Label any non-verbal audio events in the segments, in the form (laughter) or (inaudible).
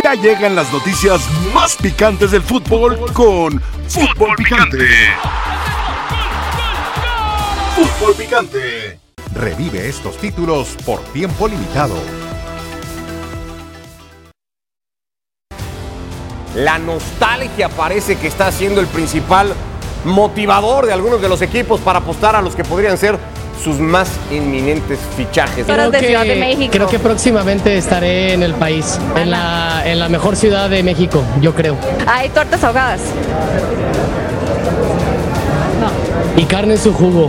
Ya llegan las noticias más picantes del fútbol con Fútbol Picante. Fútbol Picante. Revive estos títulos por tiempo limitado. La nostalgia parece que está siendo el principal motivador de algunos de los equipos para apostar a los que podrían ser sus más inminentes fichajes. Creo de que, Ciudad de México. creo que próximamente estaré en el país, en la, en la mejor ciudad de México, yo creo. Hay tortas ahogadas. Y carne en su jugo,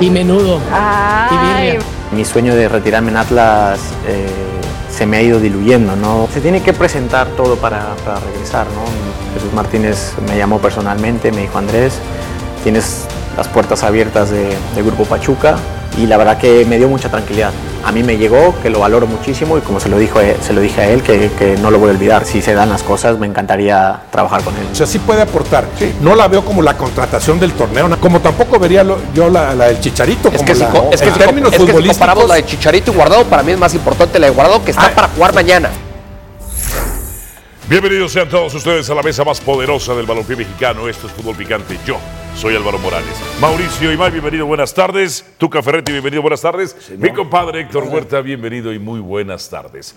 y menudo, y Ay, birria. Mi sueño de retirarme en Atlas eh, se me ha ido diluyendo, ¿no? Se tiene que presentar todo para, para regresar, ¿no? Jesús Martínez me llamó personalmente, me dijo Andrés, tienes las puertas abiertas de, de Grupo Pachuca y la verdad que me dio mucha tranquilidad. A mí me llegó, que lo valoro muchísimo y como se lo, dijo, eh, se lo dije a él, que, que no lo voy a olvidar. Si se dan las cosas, me encantaría trabajar con él. O sea, sí puede aportar. No la veo como la contratación del torneo, ¿no? como tampoco vería lo- yo la, la del Chicharito. Es como que, si, la- es que en si términos es que si comparamos la de Chicharito y Guardado, para mí es más importante la de Guardado que está para jugar mañana. Bienvenidos sean todos ustedes a la mesa más poderosa del balompié mexicano. Esto es Fútbol Picante. Yo soy Álvaro Morales. Mauricio Imay, bienvenido, buenas tardes. Tuca Ferretti, bienvenido, buenas tardes. Mi compadre Héctor Huerta, bienvenido y muy buenas tardes.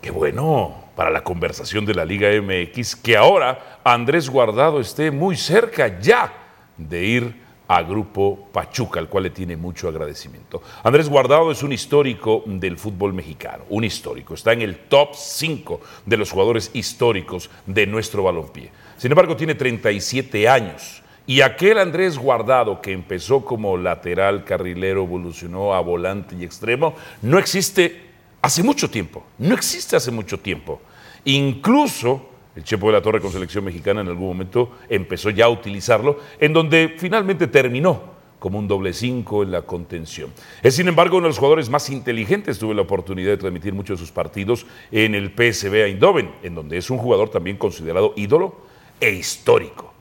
Qué bueno para la conversación de la Liga MX que ahora Andrés Guardado esté muy cerca ya de ir a Grupo Pachuca, al cual le tiene mucho agradecimiento. Andrés Guardado es un histórico del fútbol mexicano, un histórico. Está en el top 5 de los jugadores históricos de nuestro balompié. Sin embargo, tiene 37 años. Y aquel Andrés Guardado que empezó como lateral, carrilero, evolucionó a volante y extremo, no existe hace mucho tiempo. No existe hace mucho tiempo. Incluso el Chepo de la Torre con selección mexicana en algún momento empezó ya a utilizarlo, en donde finalmente terminó como un doble cinco en la contención. Es sin embargo uno de los jugadores más inteligentes. Tuve la oportunidad de transmitir muchos de sus partidos en el PSV Eindhoven, en donde es un jugador también considerado ídolo e histórico.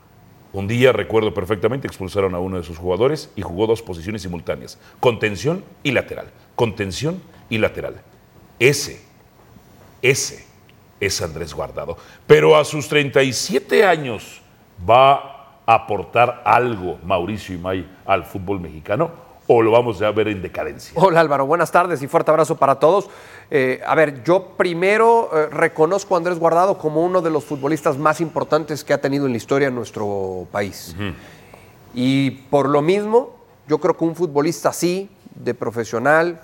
Un día, recuerdo perfectamente, expulsaron a uno de sus jugadores y jugó dos posiciones simultáneas, contención y lateral, contención y lateral. Ese, ese es Andrés Guardado. Pero a sus 37 años va a aportar algo Mauricio Imay al fútbol mexicano o lo vamos a ver en decadencia. Hola Álvaro, buenas tardes y fuerte abrazo para todos. Eh, a ver, yo primero eh, reconozco a Andrés Guardado como uno de los futbolistas más importantes que ha tenido en la historia de nuestro país. Y por lo mismo, yo creo que un futbolista así, de profesional,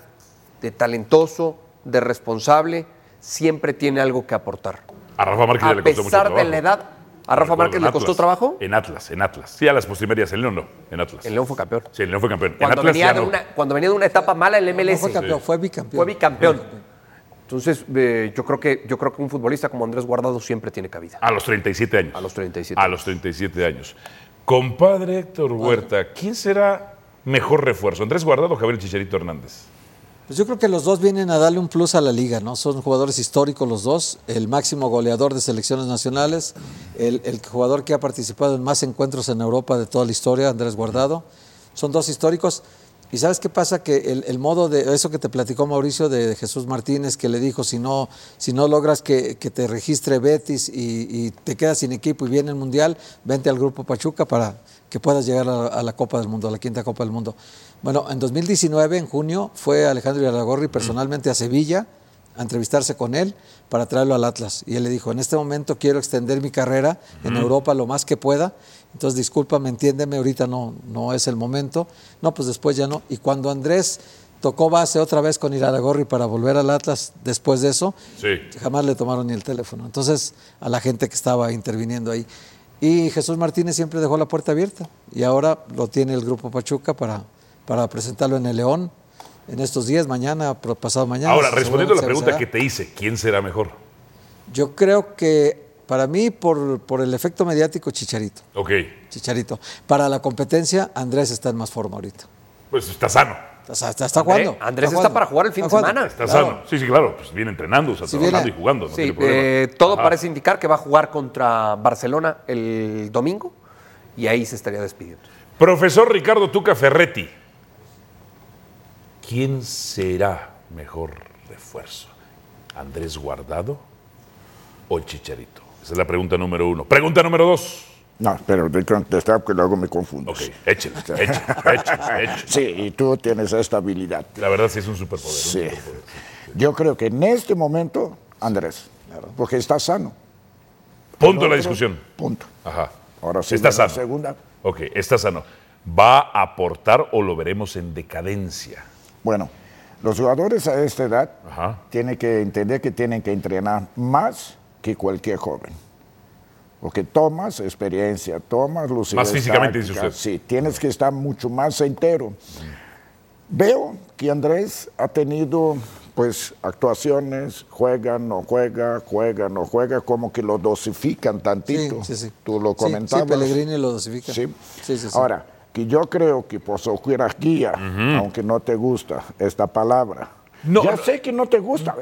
de talentoso, de responsable, siempre tiene algo que aportar. A Rafa Márquez A le costó mucho pesar de la edad, ¿a Rafa Márquez le costó trabajo? En Atlas, en Atlas. Sí, a las postrimerias, en León no, en Atlas. En León fue campeón. Sí, en León fue campeón. en Cuando Atlas venía, de no. una, cuando venía de una etapa mala en el MLS. fue campeón, fue bicampeón. Fue bicampeón. Entonces, eh, yo, creo que, yo creo que un futbolista como Andrés Guardado siempre tiene cabida. A los 37 años. A los 37. A los 37 años. Compadre Héctor Huerta, ¿quién será mejor refuerzo? ¿Andrés Guardado o Javier Chicharito Hernández? Pues yo creo que los dos vienen a darle un plus a la liga, ¿no? Son jugadores históricos los dos, el máximo goleador de selecciones nacionales, el, jugador que ha participado en más encuentros en Europa de toda la historia, Andrés Guardado. Son dos históricos. ¿Y sabes qué pasa? Que el, modo de eso que te platicó Mauricio de, Jesús Martínez, que le dijo, si no, si no logras que, te registre Betis y, te quedas sin equipo y viene el Mundial, vente al Grupo Pachuca para que puedas llegar a la Copa del Mundo, a la quinta Copa del Mundo. Bueno, en 2019, en junio, fue Alejandro Iraragorri personalmente a Sevilla a entrevistarse con él para traerlo al Atlas. Y él le dijo, en este momento quiero extender mi carrera en. Europa lo más que pueda. Entonces, discúlpame, entiéndeme, ahorita no, no es el momento. No, pues después ya no. Y cuando Andrés tocó base otra vez con Iraragorri para volver al Atlas después de eso, Sí. jamás le tomaron ni el teléfono. Entonces, a la gente que estaba interviniendo ahí. Y Jesús Martínez siempre dejó la puerta abierta. Y ahora lo tiene el Grupo Pachuca para, para presentarlo en el León en estos días, mañana, pasado mañana. Ahora, respondiendo a la pregunta que te hice, ¿quién será mejor? Yo creo que para mí, por, por el efecto mediático, Chicharito. Ok, Chicharito. Para la competencia, Andrés está en más forma ahorita. pues está sano. Está, está, está jugando. Andrés está jugando. para jugar el fin de semana. Está Claro. sano. Sí, sí, claro. Pues viene entrenando, o sea, Sí, trabajando viene. y jugando. No Sí, tiene problema. eh, todo Ajá. parece indicar que va a jugar contra Barcelona el domingo y ahí se estaría despidiendo. Profesor Ricardo Tuca Ferretti, ¿quién será mejor refuerzo? ¿Andrés Guardado o Chicharito? Esa es la pregunta número uno. Pregunta número dos. No, pero de contestar porque luego me confundo. Ok, échale, échale, échale, échale. Sí, y tú tienes esta habilidad. La verdad sí es un superpoder. un Sí. superpoder. Yo creo que en este momento, Andrés, porque está sano. Punto El la discusión. Punto. Ajá. Ahora sí, Está la sano. segunda. Ok, está sano. ¿Va a aportar o lo veremos en decadencia? Bueno, los jugadores a esta edad Ajá. tienen que entender que tienen que entrenar más que cualquier joven. Porque tomas experiencia, tomas lucidez Más físicamente, dice usted. Sí, tienes que estar mucho más entero. Veo que Andrés ha tenido pues actuaciones, juega, no juega, juega, no juega, como que lo dosifican tantito. Sí, sí, sí. Tú lo Sí, comentabas. Sí, Pellegrini lo dosifica. Sí. Sí, sí, sí. Ahora, que yo creo que por su jerarquía, aunque no te gusta esta palabra, No, ya sé que no te gusta,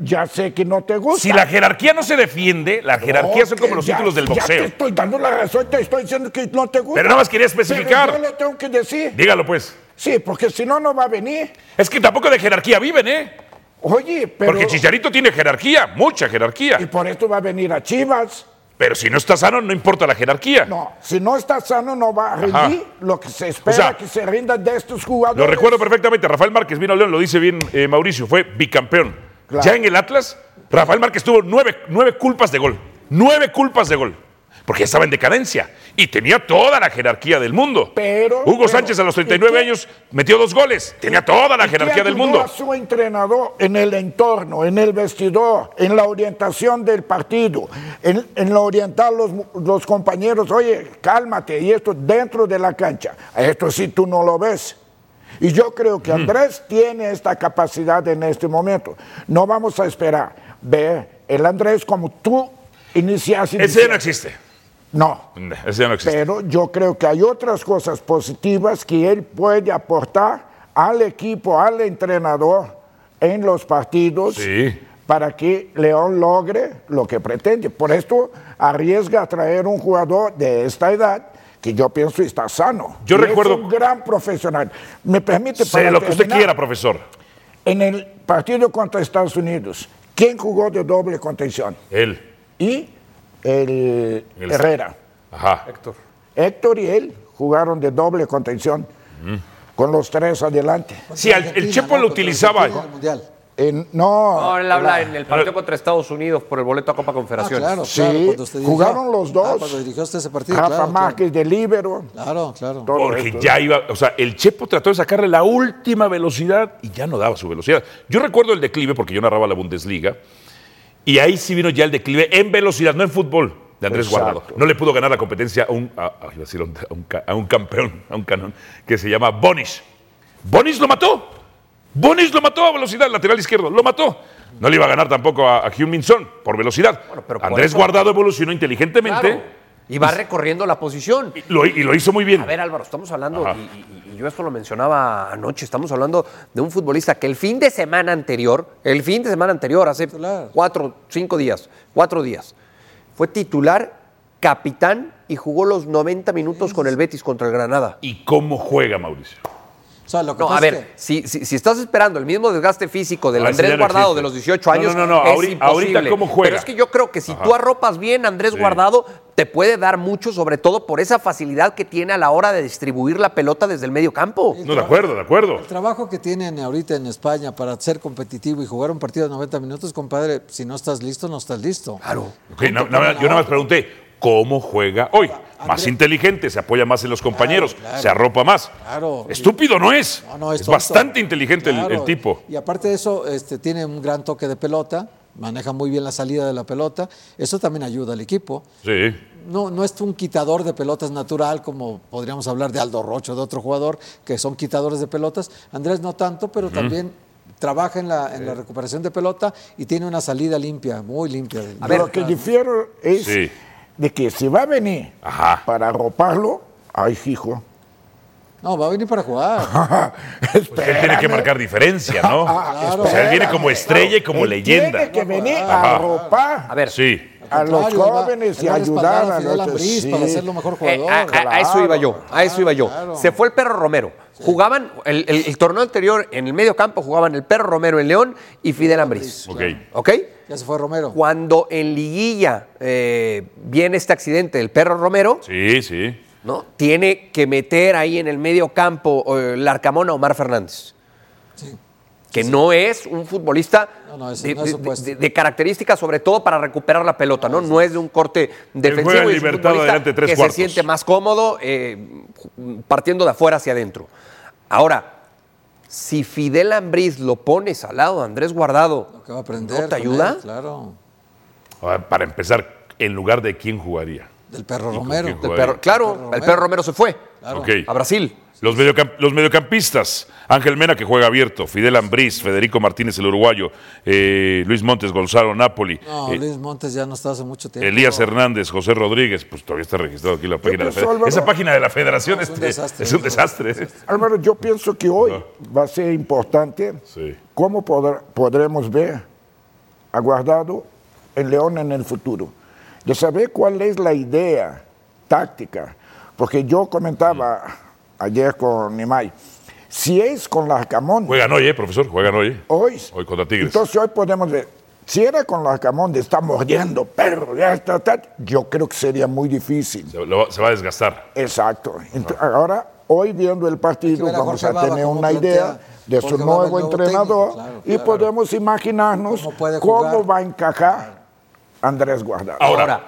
ya sé que no te gusta. Si la jerarquía no se defiende, la jerarquía son como los ya- títulos del Ya te boxeo. estoy dando la razón, te estoy diciendo que no te gusta. Pero nada más quería especificar. Pero yo lo tengo que decir. Dígalo pues. Sí, porque si no, no va a venir. Es que tampoco de jerarquía viven, ¿eh? Oye, pero... Porque Chicharito tiene jerarquía, mucha Y jerarquía. por esto va a venir a Chivas. Pero si no está sano, no importa la jerarquía. No, si no está sano, no va a Ajá. rendir lo que se espera O sea, que se rinda de estos jugadores. Lo recuerdo perfectamente. Rafael Márquez vino a León, lo dice bien eh, Mauricio, fue bicampeón. Claro. Ya en el Atlas, Rafael Márquez tuvo nueve, nueve culpas de gol. Nueve culpas de gol. Porque ya estaba en decadencia. Y tenía toda la jerarquía del mundo. Pero- Hugo pero- Sánchez a los ¿y 39 qué? años metió dos goles. Tenía toda la ¿Y qué jerarquía del mundo. a su entrenador en el entorno, en el vestidor, en la orientación del partido, en, en la orientar los, los compañeros, oye, cálmate, y esto dentro de la cancha. Esto sí tú no lo ves. Y yo creo que Andrés tiene esta capacidad en este momento. No vamos a esperar ver el Andrés como tú iniciaste. Ese no existe. No. Ese ya no existe. Pero yo creo que hay otras cosas positivas que él puede aportar al equipo, al entrenador en los partidos Sí. para que León logre lo que pretende. Por esto arriesga a traer un jugador de esta edad que yo pienso está sano. Yo Y recuerdo- Es un gran profesional. Me permite Sé para lo que usted quiera, profesor. En el partido contra Estados Unidos, ¿quién jugó de doble contención? Él. Y el, El- Herrera. Ajá. Héctor y él jugaron de doble contención con los tres adelante. Sí, el Chepo ¿no? lo utilizaba. No, No, él habla la- en el partido contra Estados Unidos por el boleto a Copa Ah, Confederaciones. claro, Sí, claro. cuando usted dirigió. jugaron los dos. Ah, cuando dirigió usted ese partido. Rafa claro, Márquez de líbero. Claro, claro. todo Porque esto. ya iba, o sea, el Chepo trató de sacarle la última velocidad y ya no daba su velocidad. Yo recuerdo el declive porque yo narraba la Bundesliga y ahí sí vino ya el declive en velocidad, no en fútbol, de Andrés Exacto. Guardado. No le pudo ganar la competencia a un, a, un, a campeón, a un canón, que se llama Bonis. Bonis lo mató. Bonis lo mató a velocidad, lateral izquierdo, lo mató. No le iba a ganar tampoco a, a Heung-Min Son por velocidad. Bueno, pero por Andrés eso- Guardado evolucionó inteligentemente Claro. Y va recorriendo la posición. y, lo, y lo hizo muy bien. A ver, Álvaro, estamos hablando, y, y- y yo esto lo mencionaba anoche, estamos hablando de un futbolista que el fin de semana anterior, el fin de semana anterior, hace Titular. cuatro, cinco días, cuatro días, fue titular, capitán y jugó los 90 minutos con el Betis contra el Granada. ¿Y cómo juega Mauricio? O sea, lo que No, pasa a es ver, que- si, si, si estás esperando el mismo desgaste físico del Ah, Andrés Guardado existe. de los 18 No, años, no, no, no, es ahori- imposible. ahorita, ¿cómo juega? Pero es que yo creo que si Ajá. tú arropas bien a Andrés Sí. Guardado, te puede dar mucho, sobre todo por esa facilidad que tiene a la hora de distribuir la pelota desde el medio campo. No, de acuerdo, de acuerdo. El trabajo que tienen ahorita en España para ser competitivo y jugar un partido de 90 minutos, compadre, si no estás listo, no estás listo. Claro. Ok, na- na- yo nada más pregunté, ¿cómo juega hoy? Más inteligente, se apoya más en los compañeros, claro. se arropa más. Claro. Estúpido no es. No, no, es tonto. bastante inteligente el- el, tipo. Y aparte de eso, este, tiene un gran toque de pelota, maneja muy bien la salida de la pelota. Eso también ayuda al equipo. Sí. No, no es un quitador de pelotas natural, como podríamos hablar de Aldo Rocho, de otro jugador, que son quitadores de pelotas. Andrés no tanto, pero también trabaja en la, en la recuperación de pelota y tiene una salida limpia, muy limpia. A ver, lo que difiero es Sí. de que si va a venir Ajá. para arroparlo, ay, hijo. No, va a venir para jugar. (laughs) Pues él tiene que marcar diferencia, ¿no? Claro. O sea, él viene como estrella y como Él leyenda. Tiene que venir Ajá. a arropar A ver, Sí. a los jóvenes y ayudar a los para sí. hacerlo mejor Eh, jugador. a, eso iba yo, a eso iba yo. claro. Se fue el Perro Romero. Jugaban, el, el- el torneo anterior, en el medio campo jugaban el Perro Romero en León y Fidel Ambriz. Ok. ¿Ok? Ya se fue Romero. Cuando en liguilla eh, viene este accidente del perro Romero, Sí, sí. ¿No? Tiene que meter ahí en el medio campo eh, el Arcamón a Omar Fernández. Que no es un futbolista No, de, no es su de- puesto. de- de características, sobre todo para recuperar la pelota, ¿no? No es de un corte defensivo. es un futbolista adelante, tres que cuartos. se siente más cómodo eh, partiendo de afuera hacia adentro. Ahora, si Fidel Ambriz lo pones al lado de Andrés Guardado, Lo que va a aprender. ¿no te ayuda? él, claro. Para empezar, ¿en lugar de quién jugaría? Del perro ¿Y con Romero. Del perro- claro, Perro el perro Romero se fue a Brasil. Los, mediocamp- los mediocampistas, Ángel Mena que juega abierto, Fidel Ambriz, Federico Martínez el uruguayo, eh, Luis Montes Gonzalo Napoli, No, eh, Luis Montes ya no está hace mucho tiempo. Elías Hernández, José Rodríguez, pues todavía está registrado aquí la página de la. Álvaro- Esa página de la Federación es un este, desastre. es un desastre. Álvaro, yo pienso que hoy va a ser importante Sí. cómo podr- podremos ver a Guardado en León en el futuro. De saber cuál es la idea táctica. Porque yo comentaba ayer con Nimay, si es con Larcamón, Juegan hoy, ¿eh, profesor? Juegan hoy. hoy, Hoy contra Tigres. entonces hoy podemos ver, si era con Larcamón de estar mordiendo, perro, ya está, está, yo creo que sería muy difícil. Se, lo va- se va a desgastar. Exacto. Ahora, hoy viendo el partido, vamos a tener una plantea idea de su nuevo nuevo entrenador técnico, claro, y podemos imaginarnos Cómo va a encajar Andrés Guardado. Ahora, Ahora,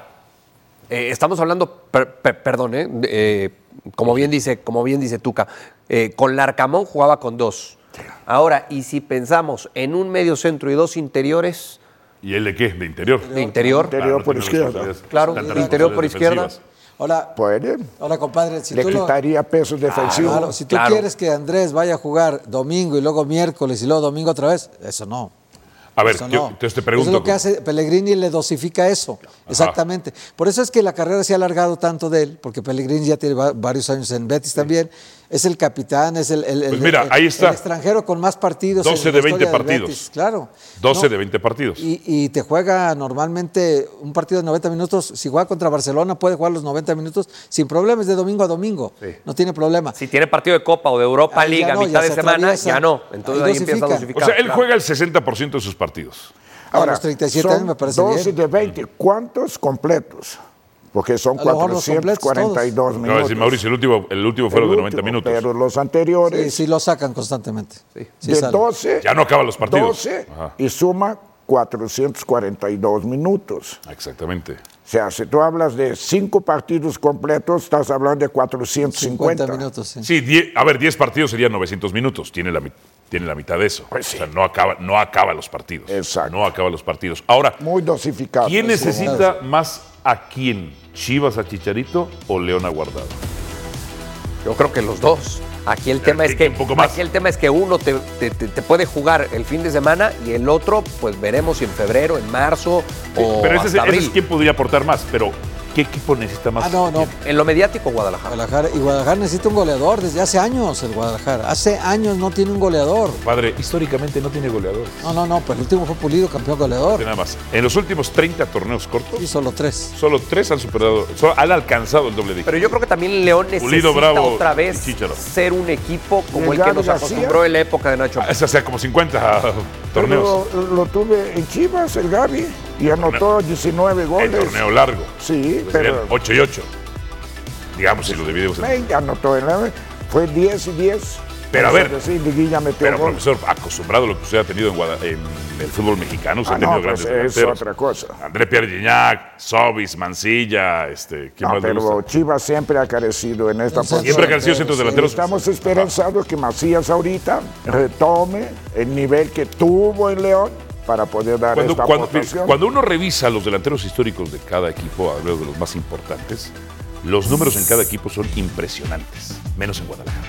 eh, estamos hablando, per- per- perdón, eh, de- eh, como bien dice, como bien dice Tuca, eh, con Larcamón jugaba con dos. Ahora, y si pensamos en un medio centro y dos interiores ¿y él de qué? ¿De interior? de interior, Interior no por izquierda. Claro, interior por izquierda. defensivas. Ahora, Puede. ahora, compadre, si Le tú lo- quitaría pesos defensivos. Claro, si tú Claro. quieres que Andrés vaya a jugar domingo y luego miércoles y luego domingo otra vez, eso no. A ver, Eso yo- entonces te Eso pregunto. es lo que hace Pellegrini, le dosifica eso. Exactamente. Por eso es que la carrera se ha alargado tanto de él, porque Pellegrini ya tiene va- varios años en Betis también. Es el capitán, es el, el- el- Pues mira, el- ahí está. el extranjero con más partidos. 12 en de la 20 historia del partidos. Betis, claro. 12 No, de 20 partidos. y, y te juega normalmente un partido de 90 minutos. Si juega contra Barcelona, puede jugar los 90 minutos sin problemas de domingo a domingo. No tiene problema. si tiene partido de Copa o de Europa Ahí League ya a no, mitad de se semana, atraviesa. ya no. Entonces Ahí ahí, empieza a dosifica. dosificar. O sea, él claro. juega el 60% de sus partidos. A los 37 años me parece 12 bien. de 20. ¿Cuántos completos? Porque son A lo mejor los completos 442 No, es minutos. decir, Mauricio, el último, el último fueron de 90 último, minutos. Pero los anteriores, Sí, sí lo sacan constantemente. Sí, de sale. 12, Ya no acaban los partidos. 12 Ajá. y suma 442 minutos. Exactamente. O sea, si tú hablas de cinco partidos completos, estás hablando de 450. 50 minutos, sí. Sí, die- a ver, 10 partidos serían 900 minutos. Tiene la, mi- tiene la mitad de eso. Pues sí. O sea, no acaba, no acaba los partidos. Exacto. No acaba los partidos. Ahora, Muy dosificado. ¿quién Sí. necesita más a quién? ¿Chivas a Chicharito o León a Guardado? Yo creo que los dos. Aquí el tema es que que un poco más. aquí el tema es que uno te, te- te- puede jugar el fin de semana y el otro, pues veremos si en febrero, en marzo o pero ese, es- hasta ese abril. es quién podría aportar más. Pero, ¿qué equipo necesita más? Ah, no, no. En lo mediático, Guadalajara. Guadalajara, y Guadalajara necesita un goleador desde hace años el Guadalajara. Hace años no tiene un goleador. Padre, históricamente no tiene goleadores. No, no, no, pues el último fue Pulido, campeón goleador. Nada más. En los últimos 30 torneos cortos, Y solo tres. solo tres han superado, solo han alcanzado el doble dígito. Pero yo creo que también León necesita Pulido, Bravo otra vez ser un equipo como ¿Y el que nos acostumbró en la época de Nacho. Ah, Es hacia como 50 (laughs) torneos. Pero lo tuve en Chivas, el Gaby, y anotó 19 El goles. torneo largo. Sí, Pues pero serían 8 y 8. Digamos, si lo dividimos en. 20 anotó en la- Fue 10 y 10. Pero a ver, decir, Liguilla metió Pero, gol. profesor, acostumbrado a lo que usted ha tenido en, Guada- en el fútbol mexicano, usted Ah, ha tenido no, pues grandes es delanteros. otra cosa. André Pierre Gignac, Sobis, Mancilla, este, ¿quién No, más le pero gusta? Chivas siempre ha carecido en esta posición. Siempre ha carecido centros delanteros. Estamos esperanzados que Macías ahorita retome el nivel que tuvo en León para poder dar Cuando, esta cuando- aportación. cuando uno revisa los delanteros históricos de cada equipo, hablo de los más importantes, los números en cada equipo son impresionantes, menos en Guadalajara.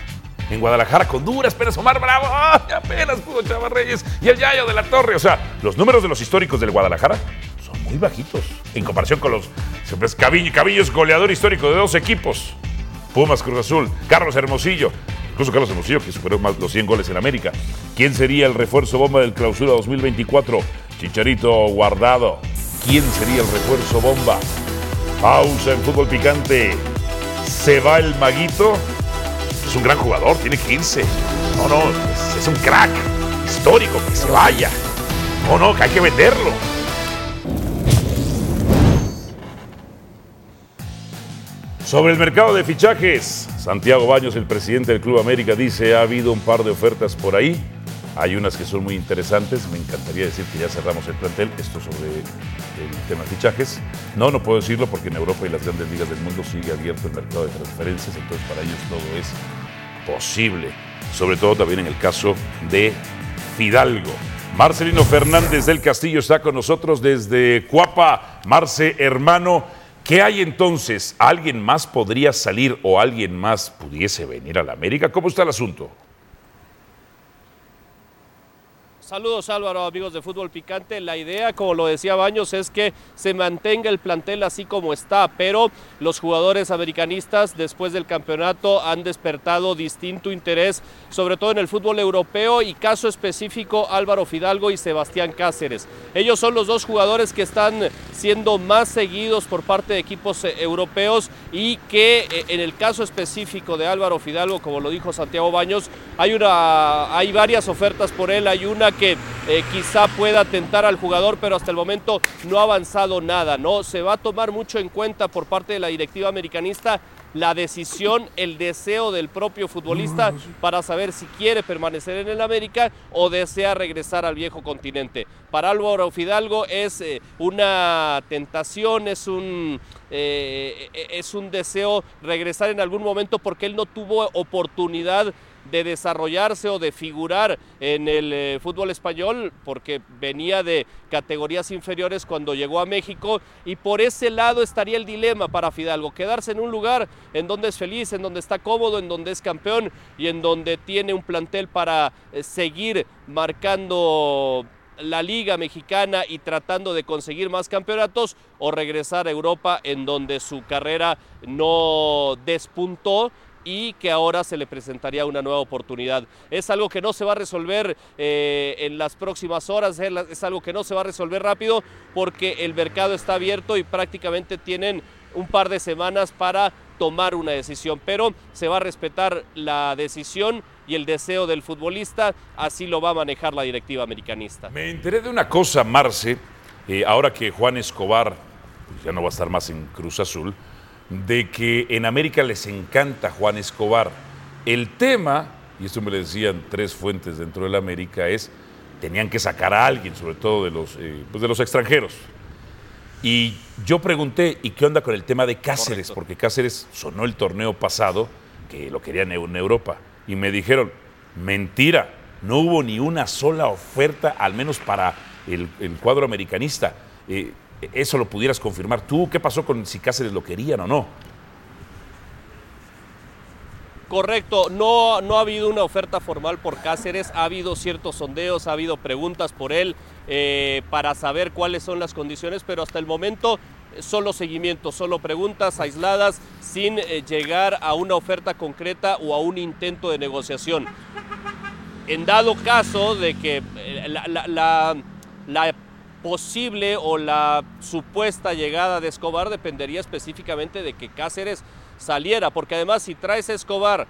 En Guadalajara, con duras penas, Omar Bravo, apenas pudo Chava Reyes y el Yayo de la Torre. O sea, los números de los históricos del Guadalajara son muy bajitos en comparación con los. siempre es Caviño, Caviño es goleador histórico de dos equipos: Pumas, Cruz Azul, Carlos Hermosillo. Incluso Carlos Hermosillo, que superó más los 100 goles en América. ¿Quién sería el refuerzo bomba del clausura 2024? Chicharito Guardado. ¿Quién sería el refuerzo bomba? Pausa en fútbol picante. ¿Se va el maguito? es un gran jugador, tiene 15. No, no, es, un crack histórico, que se vaya. No, no, que hay que venderlo. Sobre el mercado de fichajes, Santiago Baños, el presidente del Club América, dice, ha habido un par de ofertas por ahí. Hay unas que son muy interesantes. Me encantaría decir que ya cerramos el plantel. Esto sobre el tema de fichajes. No, no puedo decirlo porque en Europa y las grandes ligas del mundo sigue abierto el mercado de transferencias. Entonces para ellos todo es posible. Sobre todo también en el caso de Fidalgo. Marcelino Fernández del Castillo está con nosotros desde Cuapa. Marce, hermano, ¿qué hay entonces? ¿Alguien más podría salir o alguien más pudiese venir a la América? ¿Cómo está el asunto? Saludos Álvaro, amigos de Fútbol Picante. La idea, como lo decía Baños, es que se mantenga el plantel así como está, pero los jugadores americanistas después del campeonato han despertado distinto interés, sobre todo en el fútbol europeo y caso específico Álvaro Fidalgo y Sebastián Cáceres. Ellos son los dos jugadores que están siendo más seguidos por parte de equipos eh, europeos y que eh, en el caso específico de Álvaro Fidalgo, como lo dijo Santiago Baños, hay, una, hay varias ofertas por él, hay una que eh, quizá pueda tentar al jugador, pero hasta el momento no ha avanzado nada, ¿no? Se va a tomar mucho en cuenta por parte de la directiva americanista la decisión, el deseo del propio futbolista para saber si quiere permanecer en el América o desea regresar al viejo continente. Para Álvaro Fidalgo es eh, una tentación, es un, eh, es un deseo regresar en algún momento porque él no tuvo oportunidad de desarrollarse o de figurar en el eh, fútbol español porque venía de categorías inferiores cuando llegó a México y por ese lado estaría el dilema para Fidalgo, quedarse en un lugar en donde es feliz, en donde está cómodo, en donde es campeón y en donde tiene un plantel para eh, seguir marcando la Liga Mexicana y tratando de conseguir más campeonatos o regresar a Europa en donde su carrera no despuntó y que ahora se le presentaría una nueva oportunidad. Es algo que no se va a resolver eh, en las próximas horas, es algo que no se va a resolver rápido porque el mercado está abierto y prácticamente tienen un par de semanas para tomar una decisión, pero se va a respetar la decisión y el deseo del futbolista, así lo va a manejar la directiva americanista. Me enteré de una cosa, Marce, eh, ahora que Juan Escobar pues, ya no va a estar más en Cruz Azul, de que en América les encanta Juan Escobar. El tema, y esto me lo decían tres fuentes dentro de la América, es tenían que sacar a alguien, sobre todo de los, eh, pues de los extranjeros. Y yo pregunté, ¿y qué onda con el tema de Cáceres? Porque Cáceres sonó el torneo pasado, que lo querían en Europa. Y me dijeron, mentira, no hubo ni una sola oferta, al menos para el, cuadro americanista. Eh, eso lo pudieras confirmar tú. ¿Qué pasó con si Cáceres lo querían o no? Correcto, no, no ha habido una oferta formal por Cáceres, ha habido ciertos sondeos, ha habido preguntas por él eh, para saber cuáles son las condiciones, pero hasta el momento solo seguimiento, solo preguntas aisladas sin eh, llegar a una oferta concreta o a un intento de negociación. En dado caso de que eh, la posible o la supuesta llegada de Escobar dependería específicamente de que Cáceres saliera, porque además si traes a Escobar,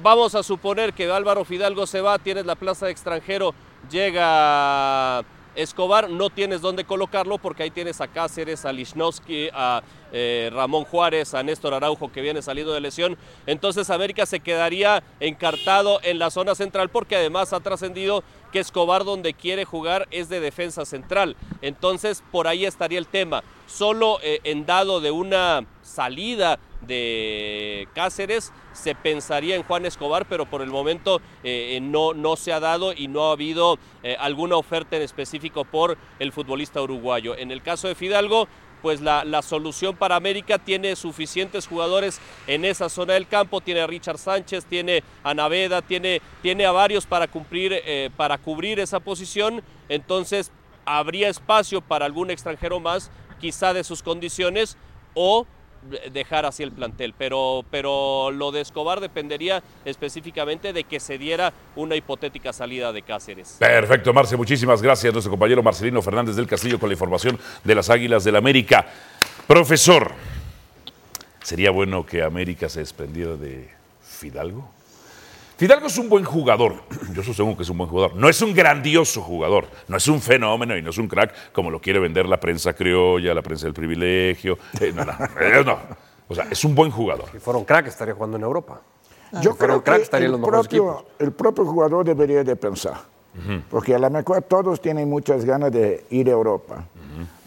vamos a suponer que Álvaro Fidalgo se va, tienes la plaza de extranjero, llega Escobar, no tienes dónde colocarlo porque ahí tienes a Cáceres, a Lichnowsky, a eh, Ramón Juárez, a Néstor Araujo que viene salido de lesión. Entonces América se quedaría encartado en la zona central porque además ha trascendido que Escobar donde quiere jugar es de defensa central. Entonces por ahí estaría el tema. Solo eh, en dado de una salida de Cáceres se pensaría en Juan Escobar, pero por el momento eh, no, no se ha dado y no ha habido alguna oferta en específico por el futbolista uruguayo. En el caso de Fidalgo, pues la, solución para América tiene suficientes jugadores en esa zona del campo, tiene a Richard Sánchez, tiene a Naveda, tiene, tiene a varios para cumplir, eh, para cubrir esa posición, entonces habría espacio para algún extranjero más, quizá de sus condiciones, o dejar así el plantel, pero, pero lo de Escobar dependería específicamente de que se diera una hipotética salida de Cáceres. Perfecto, Marce, muchísimas gracias. Nuestro compañero Marcelino Fernández del Castillo con la información de las Águilas del América. Profesor, ¿sería bueno que América se desprendiera de Fidalgo? Fidalgo es un buen jugador, (clears throat) yo supongo que es un buen jugador, no es un grandioso jugador, no es un fenómeno y no es un crack como lo quiere vender la prensa criolla, la prensa del privilegio, eh, no, no, (laughs) no, O sea, es un buen jugador. Si fuera un crack, estaría jugando en Europa. Yo Si creo crack, que estaría en el los mejores propio, equipos. el propio jugador debería de pensar, porque a lo mejor todos tienen muchas ganas de ir a Europa,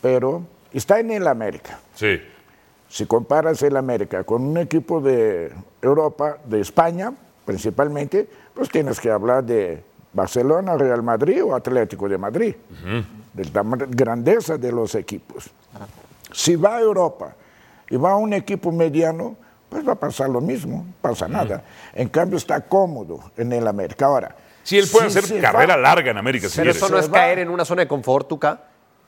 pero está en el América. Sí. Si comparas el América con un equipo de Europa, de España principalmente, pues tienes que hablar de Barcelona, Real Madrid o Atlético de Madrid, de la grandeza de los equipos. Si va a Europa y va a un equipo mediano, pues va a pasar lo mismo, no pasa nada. En cambio está cómodo en el América. Ahora, Sí, él puede si hacer carrera va- larga en América si Pero eso no es caer en una zona de confort, Tuca.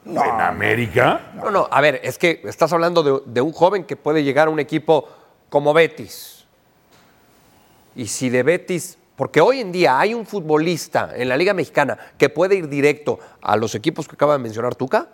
¿En América? No, no, a ver, es que estás hablando de, de un joven que puede llegar a un equipo como Betis. Y si de Betis, porque hoy en día hay un futbolista en la Liga Mexicana que puede ir directo a los equipos que acaba de mencionar Tuca,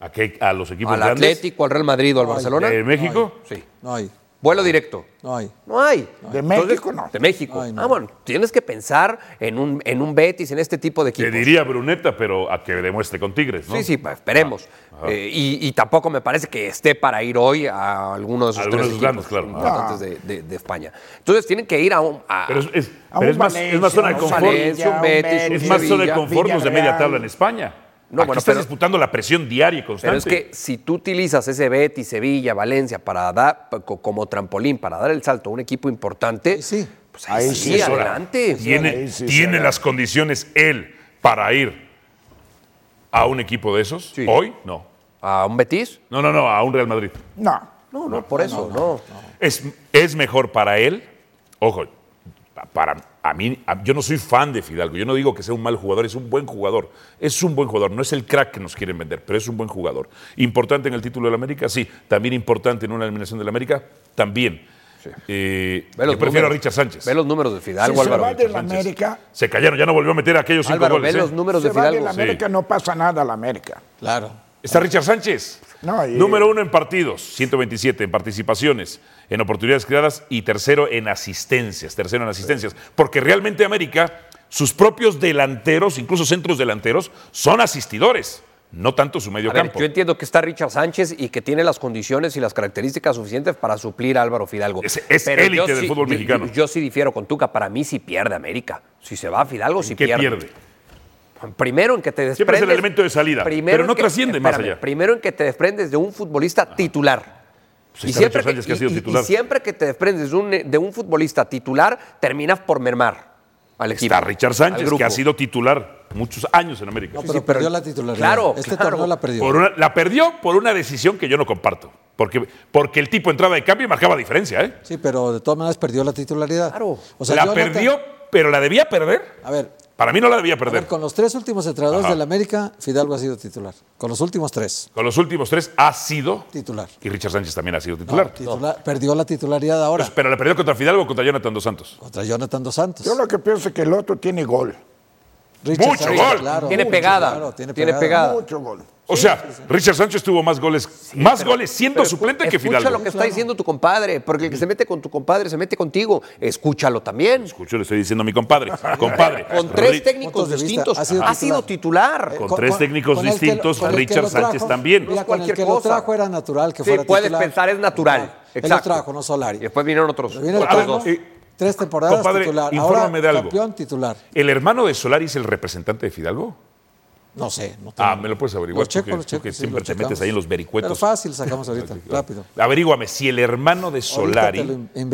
¿A, qué? ¿A los equipos al grandes? Atlético, al Real Madrid o al No. Barcelona. ¿De México? Sí. No hay, Vuelo directo. no hay. No hay. De Entonces, México no. De México. Ay, no. Ah, bueno, tienes que pensar en un, en un Betis, en este tipo de Te equipos. diría Bruneta, pero a que demuestre con Tigres, ¿no? Sí, sí, pues, esperemos. Ajá. Eh, y, y tampoco me parece que esté para ir hoy a alguno de esos Algunos tres equipos grandes, claro. importantes de, de- de España. Entonces tienen que ir a un... a- Pero es, es- A pero un es más, es más zona de confort. un Valencia, un Sevilla, Betis, un Es más zona de confort los de media tabla en España. No, Aquí bueno, estás pero- disputando la presión diaria y constante. pero es que si tú utilizas ese Betis, Sevilla, Valencia para dar co- como trampolín para dar el salto a un equipo importante, Sí, pues ahí, Ahí sí, adelante. Tiene, ahí sí tiene las condiciones él para ir a un equipo de esos. Sí. Hoy, no. ¿A un Betis? No, no, no, a un Real Madrid. No. No, no, por eso, no. Es, es mejor para él. Ojo, para a mí, a- yo no soy fan de Fidalgo. Yo no digo que sea un mal jugador, es un buen jugador. Es un buen jugador, no es el crack que nos quieren vender, pero es un buen jugador. Importante en el título del América, sí. También importante en una eliminación del América, también. Eh, Ve los yo prefiero a. Richard Sánchez. Ve los números de Fidalgo, Si se va del Sánchez. América, Se callaron, ya no volvió a meter aquellos cinco Álvaro, ve goles. ¿eh? los números de se va del Fidalgo. América, no pasa nada al América. Claro. Está Richard Sánchez. No, y- Número uno en partidos, 127 en participaciones, en oportunidades creadas y tercero en asistencias, tercero en asistencias. Porque realmente América, sus propios delanteros, incluso centros delanteros, son asistidores, no tanto su medio A ver, campo. yo entiendo que está Richard Sánchez y que tiene las condiciones y las características suficientes para suplir a Álvaro Fidalgo. Es- élite del sí- fútbol mexicano. Yo, yo sí difiero con Tuca. Para mí sí pierde América. Si se va a Fidalgo, sí ¿Qué pierde. pierde? Primero en que te Siempre es desprendes... el elemento de salida, pero no que- trasciende más allá. Primero en que te desprendes de un futbolista titular. Pues Richard Sánchez, que ha sido y- y- titular. y siempre que te desprendes de un, de un futbolista titular, terminas por mermar al equipo. Está Richard Sánchez, que ha sido titular muchos años en América. No, pero sí, pero- perdió la titularidad. Claro, Este claro. torneo la perdió. Por una- la perdió por una decisión que yo no comparto. Porque, porque el tipo entraba de cambio y marcaba diferencia. ¿eh? Sí, pero de todas maneras perdió la titularidad. Claro. O sea, la perdió, pero la debía perder. A ver, Para mí no la debía perder. ver, con los tres últimos entrenadores del América, Fidalgo ha sido titular. Con los últimos tres, Con los últimos tres ha sido. titular. Y Richard Sánchez también ha sido No, titular. Perdió la titularidad ahora Pues, pero la perdió contra Fidalgo o contra Jonathan Dos Santos. contra Jonathan Dos Santos. Yo lo que pienso es que el otro tiene gol. Richard Mucho Sánchez, gol. claro, Tiene mucho, pegada. claro, tiene, Tiene pegada. pegada. Mucho gol. O sea, Richard Sánchez tuvo más goles, más pero- goles siendo pero suplente que Escucha Fidalgo. lo que está diciendo tu compadre, porque el que se mete con tu compadre se mete contigo. Escúchalo también. Escucho, le estoy diciendo a mi compadre. (laughs) Compadre. Con tres técnicos distintos. ha sido Ha sido titular. Eh, Con tres técnicos lo- distintos, Richard Sánchez también. Mira, con el cualquier que lo trajo era natural que Sí, fuera puedes titular. pensar, es natural. Él lo Exacto. trajo, no Solari. Y después vinieron otros. Ver, Tano, eh, tres temporadas compadre, titular. infórmame Ahora de algo. campeón titular. ¿El hermano de Solari es el representante de Fidalgo? No sé. No tengo- Ah, me lo puedes averiguar. Lo checo, tú que, lo checo, que sí, siempre lo te metes ahí en los vericuetos. Pero fácil, sacamos (laughs) ahorita, rápido. Averíguame si el hermano de Solari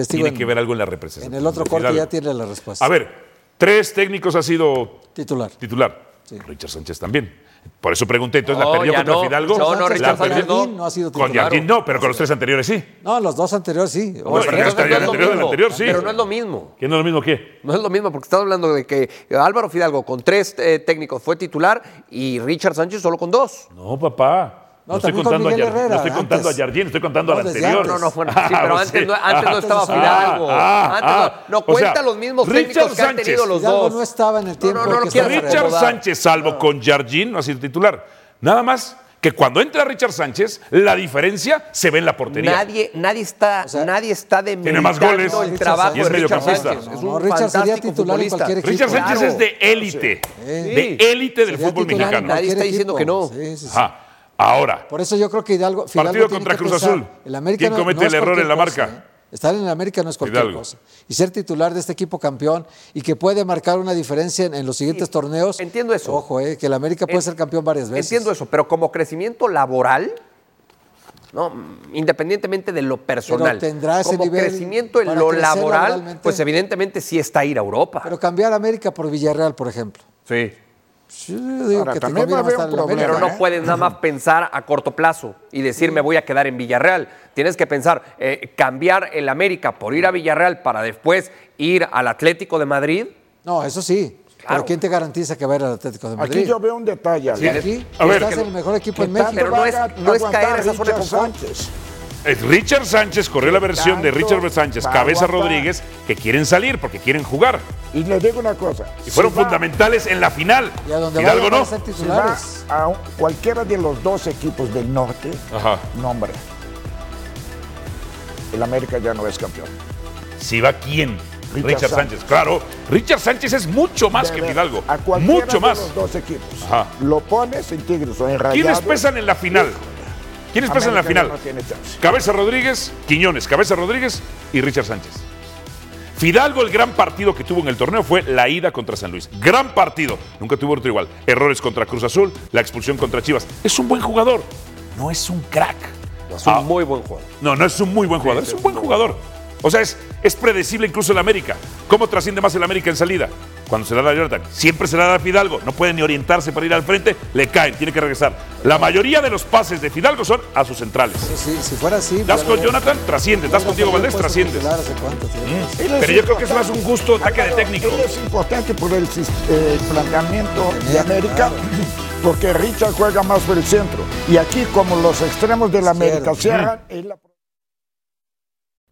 tiene en- que ver algo en la representación. En el otro corte ya tiene la respuesta. A ver, tres técnicos ha sido Titular. titular. Sí. Richard Sánchez también. Por eso pregunté, entonces la perdió ya contra no. Fidalgo. No, no, Richard no. Jardín no ha sido Con titular. Jardín no, pero con los tres anteriores sí. No, los dos anteriores sí. No, Bueno, pero Pero hasta no el es lo anterior, el mismo. anterior sí. Pero no es lo mismo. ¿Quién no es lo mismo qué? No es lo mismo, porque estás hablando de que Álvaro Fidalgo con tres eh, técnicos fue titular y Richard Sánchez solo con dos. No, papá. No, No, estoy con contando a Jardín, no Herrera, estoy contando antes. a Jardín, estoy contando No, al anterior. antes. No, no, bueno, (laughs) sí, pero Ah, antes, sí. no, antes no Ah, estaba Fidalgo. ah, no- ah. no, O cuenta sea, los mismos Richard técnicos que han Sánchez. tenido los Fidalgo dos. no estaba en el tiempo. no, no, que no quieras estaba Richard. Sánchez, salvo con Jardín, no ha sido titular. Nada más que cuando entra Richard Sánchez, la diferencia se ve en la portería. Nadie, nadie está, nadie está Tiene más goles. el Richard trabajo y es de Richard. Es un Richard sería fantástico titular en futbolista. cualquier equipo. Richard Sánchez Claro. es de élite. Sí. De élite del Sería fútbol mexicano. Nadie está diciendo que no. Sí, sí, sí. Ajá. Ahora, Por eso yo creo que Hidalgo. Fidalgo Partido tiene contra que Cruz pensar, Azul. el América ¿Quién no- comete no el error en la marca? cosa, ¿eh? Estar en el América no es cualquier Hidalgo. cosa. Y ser titular de este equipo campeón y que puede marcar una diferencia en, en los siguientes torneos. Entiendo eso. Ojo, eh, que el América puede En- ser campeón varias veces. Entiendo eso, pero como crecimiento laboral, ¿no? independientemente de lo personal, tendrá ese como nivel crecimiento en lo laboral, pues evidentemente sí está ir a Europa. Pero cambiar América por Villarreal, por ejemplo. sí. Yo digo Ahora, que también conviene va a haber más un en problema, Pero no puedes nada más pensar a corto plazo y decir me voy a quedar en Villarreal. Tienes que pensar, eh, cambiar el América por ir a Villarreal para después ir al Atlético de Madrid. No, eso sí. Pero ¿quién te garantiza que va a ir al Atlético de Madrid? Aquí yo veo un detalle. Alex. aquí A ver, estás que- en el mejor equipo en México. Pero no es- no es caer esa zona de Richard confort. Richard Sánchez corrió la versión de Richard Sánchez, Cabeza. Rodríguez, que quieren salir porque quieren jugar. Y le digo una cosa. Y fueron si va- fundamentales en la final. Y a donde Hidalgo no. Si va a un- cualquiera de los dos equipos del norte, Ajá. nombre. El América ya no es campeón. Si va quién? Richard Richard, Sánchez. Sánchez. Claro, Richard Sánchez es mucho más De que Hidalgo. A cualquiera Mucho de más. los dos equipos. Ajá. Lo pones en Tigres o en Rayados. ¿Quiénes pesan en la final? ¿Quiénes pesan en la final? No tiene chance. Cabeza Rodríguez, Quiñones, Cabeza Rodríguez y Richard Sánchez. Fidalgo, el gran partido que tuvo en el torneo fue la ida contra San Luis. Gran partido. Nunca tuvo otro igual. Errores contra Cruz Azul, la expulsión contra Chivas. Es un buen jugador. No es un crack. Es un Ah. muy buen jugador. No, no es un muy buen jugador, es un buen jugador. O sea, es, es predecible incluso el América. ¿Cómo trasciende más el América en salida? Cuando se la da a Jonathan. Siempre se la da a Fidalgo. No puede ni orientarse para ir al frente, le caen, tiene que regresar. La mayoría de los pases de Fidalgo son a sus centrales. Sí, si fuera así. Das con Jonathan, trasciendes. Das con Diego Valdés. Él es Pero yo creo que es más un gusto ataque de técnico. Es importante por el eh, planteamiento de América, porque Richard juega más por el centro. Y aquí, como los extremos de la América cierran, él la-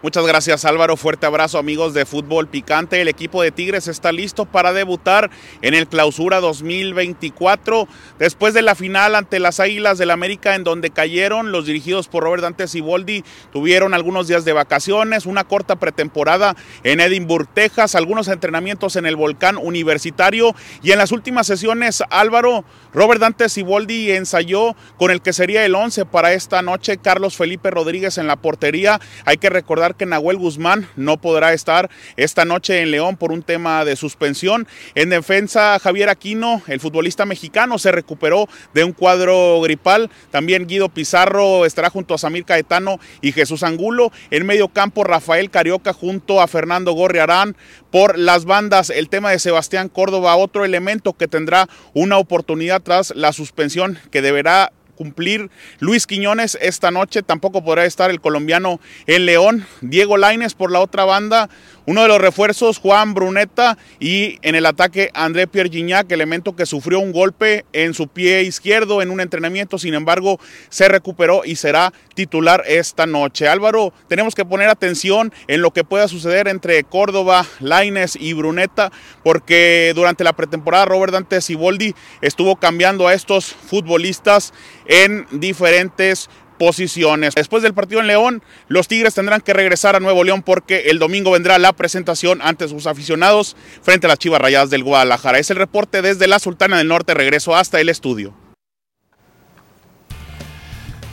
Muchas gracias Álvaro, fuerte abrazo amigos de Fútbol Picante. El equipo de Tigres está listo para debutar en el Clausura 2024 después de la final ante las Águilas del América en donde cayeron los dirigidos por Robert Dante Siboldi. Tuvieron algunos días de vacaciones, una corta pretemporada en Edinburgh, Texas, algunos entrenamientos en el Volcán Universitario y en las últimas sesiones Álvaro, Robert Dante Siboldi ensayó con el que sería el 11 para esta noche, Carlos Felipe Rodríguez en la portería. Hay que recordar que Nahuel Guzmán no podrá estar esta noche en León por un tema de suspensión. En defensa, Javier Aquino, el futbolista mexicano, se recuperó de un cuadro gripal. También Guido Pizarro estará junto a Samir Caetano y Jesús Angulo. En medio campo, Rafael Carioca junto a Fernando Gorriarán. Por las bandas, el tema de Sebastián Córdoba, otro elemento que tendrá una oportunidad tras la suspensión que deberá cumplir Luis Quiñones esta noche. Tampoco podrá estar el colombiano en León. Diego Laines por la otra banda. Uno de los refuerzos, Juan Bruneta. Y en el ataque, André Pierre Gignac, elemento que sufrió un golpe en su pie izquierdo en un entrenamiento. Sin embargo, se recuperó y será titular esta noche. Álvaro, tenemos que poner atención en lo que pueda suceder entre Córdoba, Laines y Bruneta, porque durante la pretemporada Robert Dante Siboldi estuvo cambiando a estos futbolistas en diferentes posiciones. Después del partido en León, los Tigres tendrán que regresar a Nuevo León porque el domingo vendrá la presentación ante sus aficionados frente a las Chivas Rayadas del Guadalajara. Es el reporte desde la Sultana del Norte. Regreso hasta el estudio.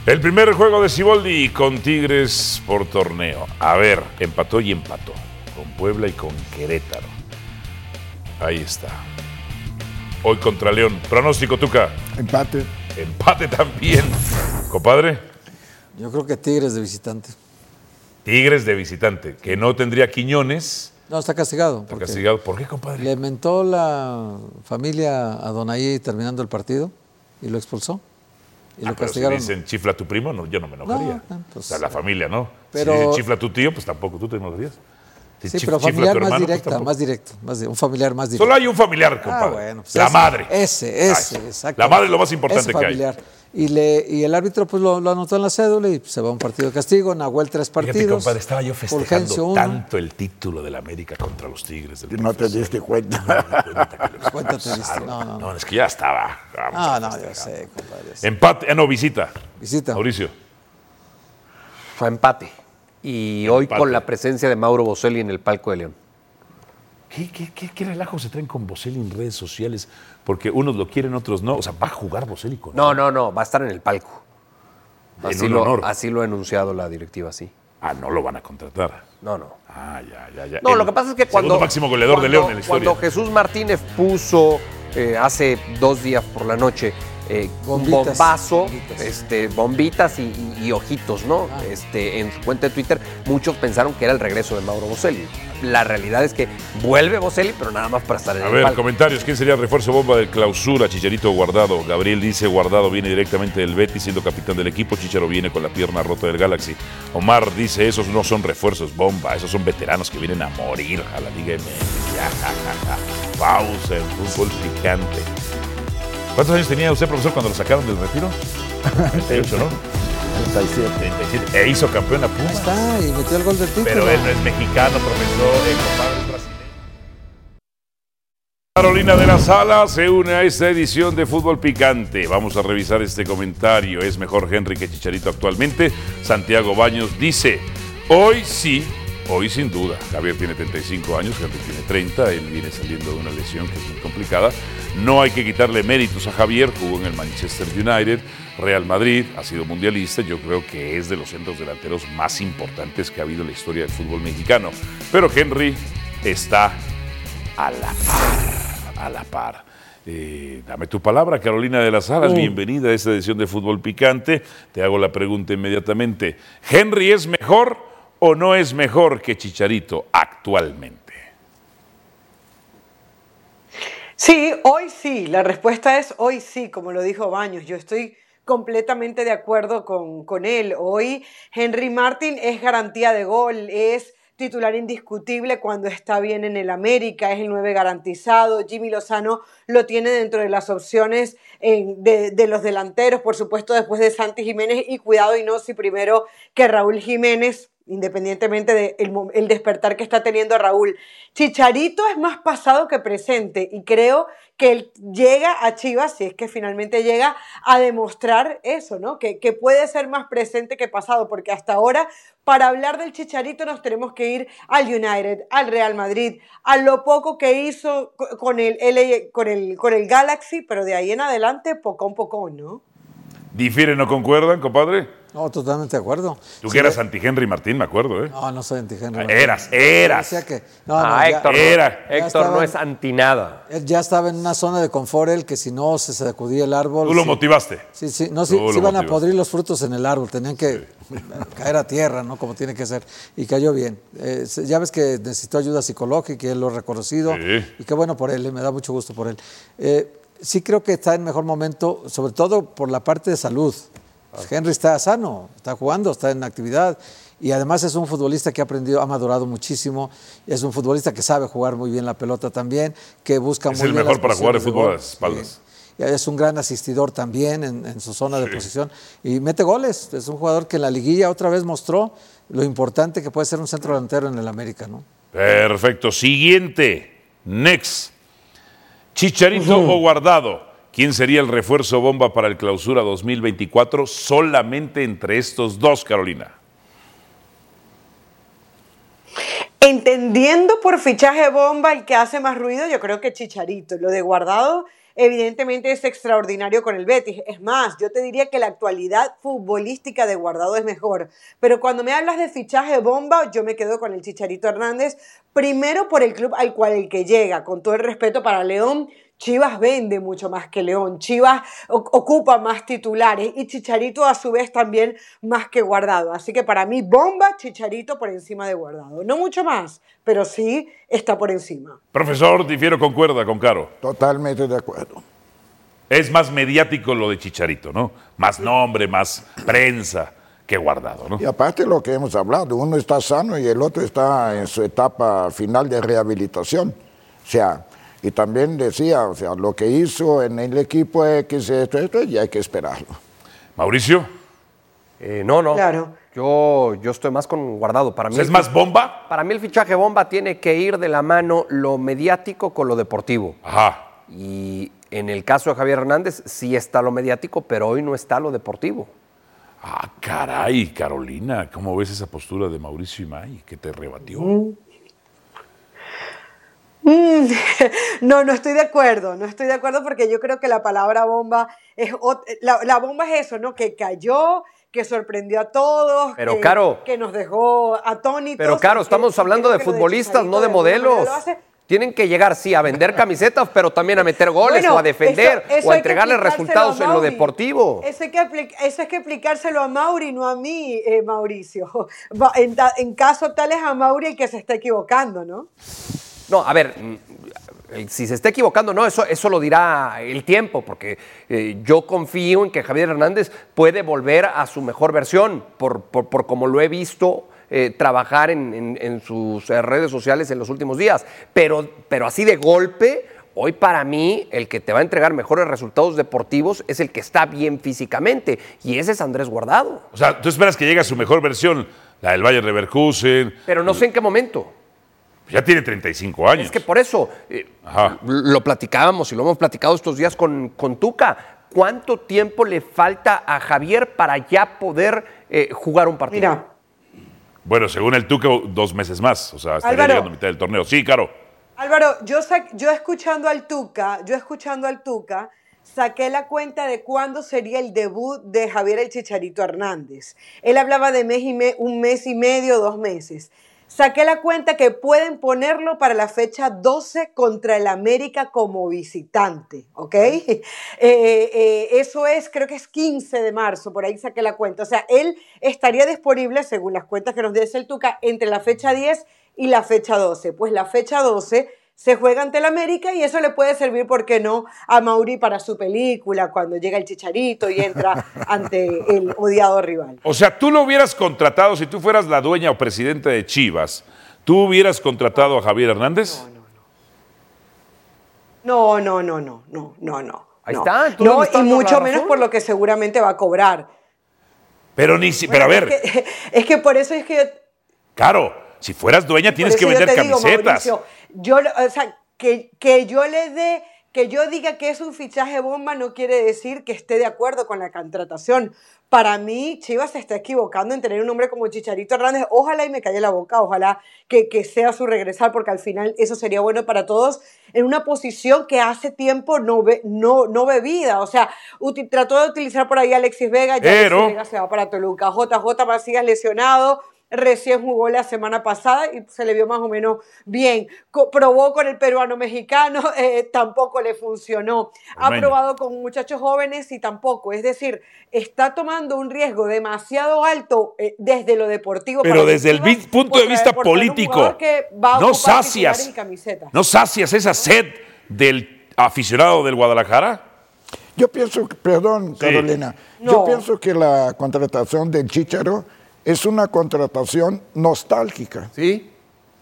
El primer juego de Ciboldi con Tigres por torneo. A ver, empató y empató. Con Puebla y con Querétaro. Ahí está. Hoy contra León. Pronóstico, Tuca. Empate. Empate también. Compadre, Yo creo que Tigres de visitante. Tigres de visitante, que no tendría Quiñones. No, está castigado. Está castigado. ¿Por qué, compadre? Le mentó la familia a Donaí terminando el partido y lo expulsó. Y Ah, lo pero si castigaron. dicen chifla a tu primo, no, yo no me enojaría. No, pues, o sea, la familia, ¿no? pero- si dicen chifla a tu tío, pues tampoco tú te enojarías. Si Sí, pero familiar más hermano, pues directa, más directo, más un familiar más directo. Solo hay un familiar, Ah, compadre. bueno, pues la ese, madre. Ese, ese, Ay, exacto. La madre es lo más importante Ese que hay. Y, le, y el árbitro pues lo, lo anotó en la cédula y se va a un partido de castigo. Nahuel tres partidos. Fíjate, compadre, estaba yo festejando tanto el título del América contra los Tigres. Del no te diste cuenta. (laughs) Cuenta te diste. No, no, no. No, es que ya estaba. Vamos Ah, a no, yo sé, compadre. yo sé. Empate, ah, no, visita. Visita. Mauricio. Fue empate. Y hoy con la presencia de Mauro Boselli en el palco de León. ¿Qué, qué, qué, qué relajo se traen con Boselli en redes sociales? Porque unos lo quieren, otros no. O sea, va a jugar Boselli con No, no, no, va a estar en el palco. En Así un lo, honor. así lo ha anunciado la directiva, sí. Ah, no lo van a contratar. No, no. Ah, ya, ya, ya. No, El lo que pasa es que cuando. Máximo goleador de cuando- León en la historia. Cuando Jesús Martínez puso eh, hace dos días por la noche eh, un bombazo, Bombitas. este, bombitas y, y- y ojitos, ¿no? Ah. Este, en su cuenta de Twitter, muchos pensaron que era el regreso de Mauro Boselli. La realidad es que vuelve Boselli, pero nada más para estar en A el ver, palco. comentarios. ¿Quién sería el refuerzo bomba del clausura? Chicharito Guardado. Gabriel dice Guardado viene directamente del Betis siendo capitán del equipo. Chicharo viene con la pierna rota del Galaxy. Omar dice esos no son refuerzos bomba, esos son veteranos que vienen a morir a la Liga MX. Ya, ja, ja, ja. Pausa en fútbol picante. ¿Cuántos años tenía usted, profesor, cuando lo sacaron del retiro? (laughs) 38, ¿no? 37. 37. E hizo campeón a Pumas. Está, y metió el gol del título. Pero él no es mexicano, profesor, el compadre es brasileño. Carolina de la Sala se une a esta edición de Fútbol Picante. Vamos a revisar este comentario. ¿Es mejor Henry que Chicharito actualmente? Santiago Baños dice, hoy sí, hoy sin duda. Javier tiene 35 años, Henry tiene 30, él viene saliendo de una lesión que es muy complicada. No hay que quitarle méritos a Javier, jugó en el Manchester United, Real Madrid, ha sido mundialista, yo creo que es de los centros delanteros más importantes que ha habido en la historia del fútbol mexicano. Pero Henry está a la par, a la par. Eh, dame tu palabra, Carolina de las Alas. Uh. Bienvenida a esta edición de Fútbol Picante. Te hago la pregunta inmediatamente. ¿Henry es mejor o no es mejor que Chicharito actualmente? Sí, hoy sí. La respuesta es hoy sí, como lo dijo Baños. Yo estoy completamente de acuerdo con, con él. Hoy Henry Martin es garantía de gol, es titular indiscutible cuando está bien en el América, es el 9 garantizado. Jimmy Lozano lo tiene dentro de las opciones de, de los delanteros, por supuesto, después de Santi Jiménez y cuidado y no si primero que Raúl Jiménez independientemente del el despertar que está teniendo Raúl. Chicharito es más pasado que presente y creo que él llega a Chivas, si es que finalmente llega, a demostrar eso, ¿no? Que, que puede ser más presente que pasado, porque hasta ahora, para hablar del Chicharito, nos tenemos que ir al United, al Real Madrid, a lo poco que hizo co- con el, con el, con el Galaxy, pero de ahí en adelante, poco a poco, ¿no? ¿Difieren o concuerdan, compadre? No, totalmente de acuerdo. Tú Sí, que eras eh, anti-Henry Martín, me acuerdo, ¿eh? No, no soy anti-Henry. Ah, eras, eras. Decía que, no, ah, no, ya- Héctor, no- Era. Ya Héctor no es anti nada. Él ya estaba en una zona de confort, él que si no se sacudía el árbol. Tú lo sí. motivaste. Sí, sí, no, sí, sí iban a podrir los frutos en el árbol, tenían que (laughs) caer a tierra, ¿no? Como tiene que ser. Y cayó bien. Eh, ya ves que necesitó ayuda psicológica y él lo ha reconocido. Sí. Y qué bueno por él, eh, me da mucho gusto por él. Eh, sí creo que está en mejor momento, sobre todo por la parte de salud. Henry está sano, está jugando, está en actividad. Y además es un futbolista que ha aprendido, ha madurado muchísimo. Es un futbolista que sabe jugar muy bien la pelota también, que busca Es muy el bien mejor para jugar de posiciones fútbol a las espaldas. Y Es un gran asistidor también en, en su zona de posición y mete goles. Es un jugador que en la liguilla otra vez mostró lo importante que puede ser un centro delantero en el América, ¿no? Perfecto. Siguiente. Next. Chicharito o Guardado. ¿Quién sería el refuerzo bomba para el clausura 2024 solamente entre estos dos, Carolina? Entendiendo por fichaje bomba el que hace más ruido, yo creo que Chicharito. Lo de guardado, evidentemente, es extraordinario con el Betis. Es más, yo te diría que la actualidad futbolística de guardado es mejor. Pero cuando me hablas de fichaje bomba, yo me quedo con el Chicharito Hernández. Primero por el club al cual el que llega, con todo el respeto para León. Chivas vende mucho más que León, Chivas ocupa más titulares y Chicharito a su vez también más que Guardado. Así que para mí, bomba, Chicharito por encima de Guardado. No mucho más, pero sí está por encima. Profesor, difiero, concuerda con Caro. Totalmente de acuerdo. Es más mediático lo de Chicharito, ¿no? Más nombre, más prensa que guardado, ¿no? Y aparte lo que hemos hablado, uno está sano y el otro está en su etapa final de rehabilitación. O sea, y también decía, o sea, lo que hizo en el equipo X, esto, esto, y hay que esperarlo. Mauricio. Eh, no, no. Claro. Yo, yo estoy más con guardado. Para mí ¿Es más bomba? Para mí el fichaje bomba tiene que ir de la mano lo mediático con lo deportivo. Ajá. Y en el caso de Javier Hernández sí está lo mediático, pero hoy no está lo deportivo. Ah, caray, Carolina, ¿cómo ves esa postura de Mauricio Imay que te rebatió? Mm, (laughs) No, no estoy de acuerdo, no estoy de acuerdo porque yo creo que la palabra bomba es la, la bomba es eso, ¿no? Que cayó, que sorprendió a todos, Pero, que, Caro. que nos dejó atónitos. Pero que- estamos hablando de futbolistas, no de modelos. Tienen que llegar, sí, a vender camisetas, pero también a meter goles Bueno, o a defender eso- eso o a entregarle resultados a en lo deportivo. Eso hay, que eso hay que explicárselo a Mauri, no a mí, eh, Mauricio. (laughs) En caso tal es a Mauri el que se está equivocando, ¿no? No, a ver, mm, si se está equivocando, no, eso, eso lo dirá el tiempo, porque eh, yo confío en que Javier Hernández puede volver a su mejor versión, por, por, por como lo he visto eh, trabajar en, en- en sus redes sociales en los últimos días. Pero, pero así de golpe, hoy para mí el que te va a entregar mejores resultados deportivos es el que está bien físicamente, y ese es Andrés Guardado. O sea, tú esperas que llegue a su mejor versión, la del Bayern Leverkusen. Pero no sé en qué momento. Ya tiene 35 años. Es que por eso eh, lo platicábamos y lo hemos platicado estos días con, con Tuca. ¿Cuánto tiempo le falta a Javier para ya poder eh, jugar un partido? Mira, Bueno, según el Tuca, dos meses más. O sea, estaría Álvaro. llegando a mitad del torneo. Sí, Caro. Álvaro, yo, sa- yo escuchando al Tuca, yo escuchando al Tuca, saqué la cuenta de cuándo sería el debut de Javier el Chicharito Hernández. Él hablaba de mes y me- un mes y medio, dos meses. Saqué la cuenta que pueden ponerlo para la fecha 12 contra el América como visitante, ¿ok? (laughs) Eh, eh, eso es, creo que es 15 de marzo, por ahí saqué la cuenta. O sea, él estaría disponible, según las cuentas que nos dice el Tuca, entre la fecha 10 y la fecha 12. Pues la fecha 12 se juega ante el América y eso le puede servir, ¿por qué no?, a Mauri para su película, cuando llega el Chicharito y entra (laughs) ante el odiado rival. O sea, tú lo hubieras contratado, si tú fueras la dueña o presidenta de Chivas, ¿tú hubieras contratado a Javier Hernández? No, no, no, no, no, no, no. Ahí no. está, ¿tú No, y mucho menos por lo que seguramente va a cobrar. Pero ni si, pero a ver, Es que, (laughs) es que por eso es que yo, Caro, si fueras dueña tienes que eso yo vender te digo, camisetas. Mauricio, yo, o sea, que, que yo le dé, que yo diga que es un fichaje bomba no quiere decir que esté de acuerdo con la contratación. Para mí, Chivas se está equivocando en tener un hombre como Chicharito Hernández. Ojalá y me calle la boca, ojalá que, que sea su regresar, porque al final eso sería bueno para todos en una posición que hace tiempo no ve, no, no ve vida. O sea, trató de utilizar por ahí a Alexis Vega, ya Pero- Alexis Vega se va para Toluca. JJ Macías lesionado, recién jugó la semana pasada y se le vio más o menos bien. Co- probó con el peruano mexicano, (laughs) eh, tampoco le funcionó. Ha probado con muchachos jóvenes y tampoco. Es decir, está tomando un riesgo demasiado alto eh, desde lo deportivo. Pero para desde el Chivas punto por de vista político, jugador que va a no sacias, no sacias esa sed del aficionado del Guadalajara. Yo pienso, que- perdón, Carolina, yo pienso que la contratación del Chicharo es una contratación nostálgica. Sí,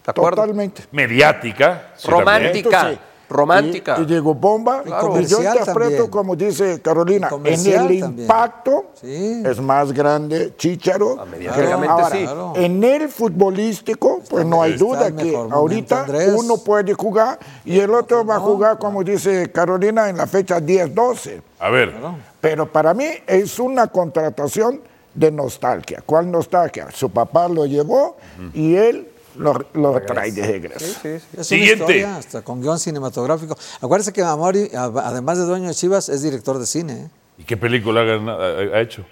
de acuerdo. Totalmente. Mediática. sí, Romántica. Entonces, romántica. Y, y llegó bomba. Y Y yo interpreto, también. como dice Carolina, en el también. impacto Sí. es más grande Chicharo. mediáticamente Ahora, sí. En el futbolístico, pues no hay duda que momento, ahorita Andrés. uno puede jugar y el otro va a jugar, como dice Carolina, en la fecha 10-12. A ver, Pero para mí es una contratación de nostalgia. ¿Cuál nostalgia? Su papá lo llevó y él lo, lo trae de regreso. Es Siguiente. una historia hasta con guion cinematográfico. Acuérdense que Amori, además de dueño de Chivas, es director de cine. ¿eh? ¿y qué película ha, ha- hecho?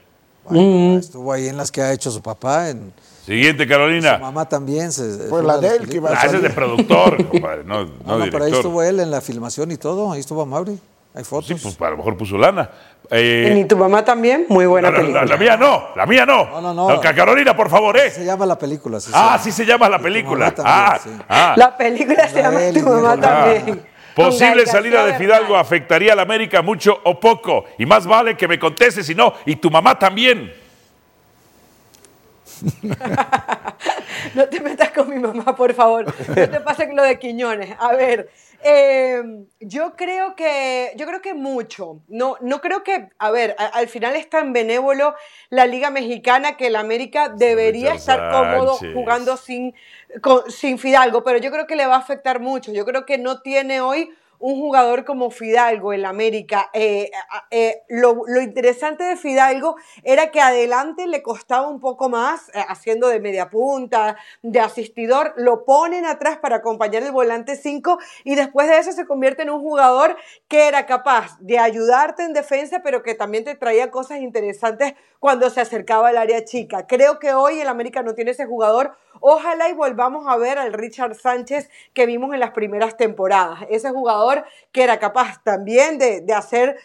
Bueno, Estuvo ahí en las que ha hecho su papá. En, Siguiente, Carolina. su mamá también. Se, Fue la de él que iba a Ah, ese es de productor, (laughs) compadre, no, no, No, no, pero ahí director. estuvo él en la filmación y todo. Ahí estuvo Mauri. Hay fotos. Sí, pues a lo mejor puso lana. Eh, ¿Y tu mamá también? Muy buena no, película. la, la mía no, la mía no. No, no, no. Ca- Carolina, por favor, ¿eh? Se llama la película. sí, Ah, sí. se llama la película. mamá también, Ah, sí. ah. La película se llama Tu mamá Diego también. Posible salida de Fidalgo afectaría a la América mucho o poco. Y más vale que me conteste si no. Y tu mamá también. (laughs) No te metas con mi mamá, por favor. No te pases lo de Quiñones. A ver, eh, yo creo que yo creo que mucho. No, no creo que, a ver, a- al final es tan benévolo la Liga Mexicana que el América debería estar cómodo jugando sin, con- sin Fidalgo, pero yo creo que le va a afectar mucho. Yo creo que no tiene hoy un jugador como Fidalgo en la América. Eh, eh, lo, lo interesante de Fidalgo era que adelante le costaba un poco más, eh, haciendo de media punta, de asistidor, lo ponen atrás para acompañar el volante 5 y después de eso se convierte en un jugador que era capaz de ayudarte en defensa, pero que también te traía cosas interesantes cuando se acercaba al área chica. Creo que hoy el América no tiene ese jugador. Ojalá y volvamos a ver al Richard Sánchez que vimos en las primeras temporadas. Ese jugador que era capaz también de, de hacer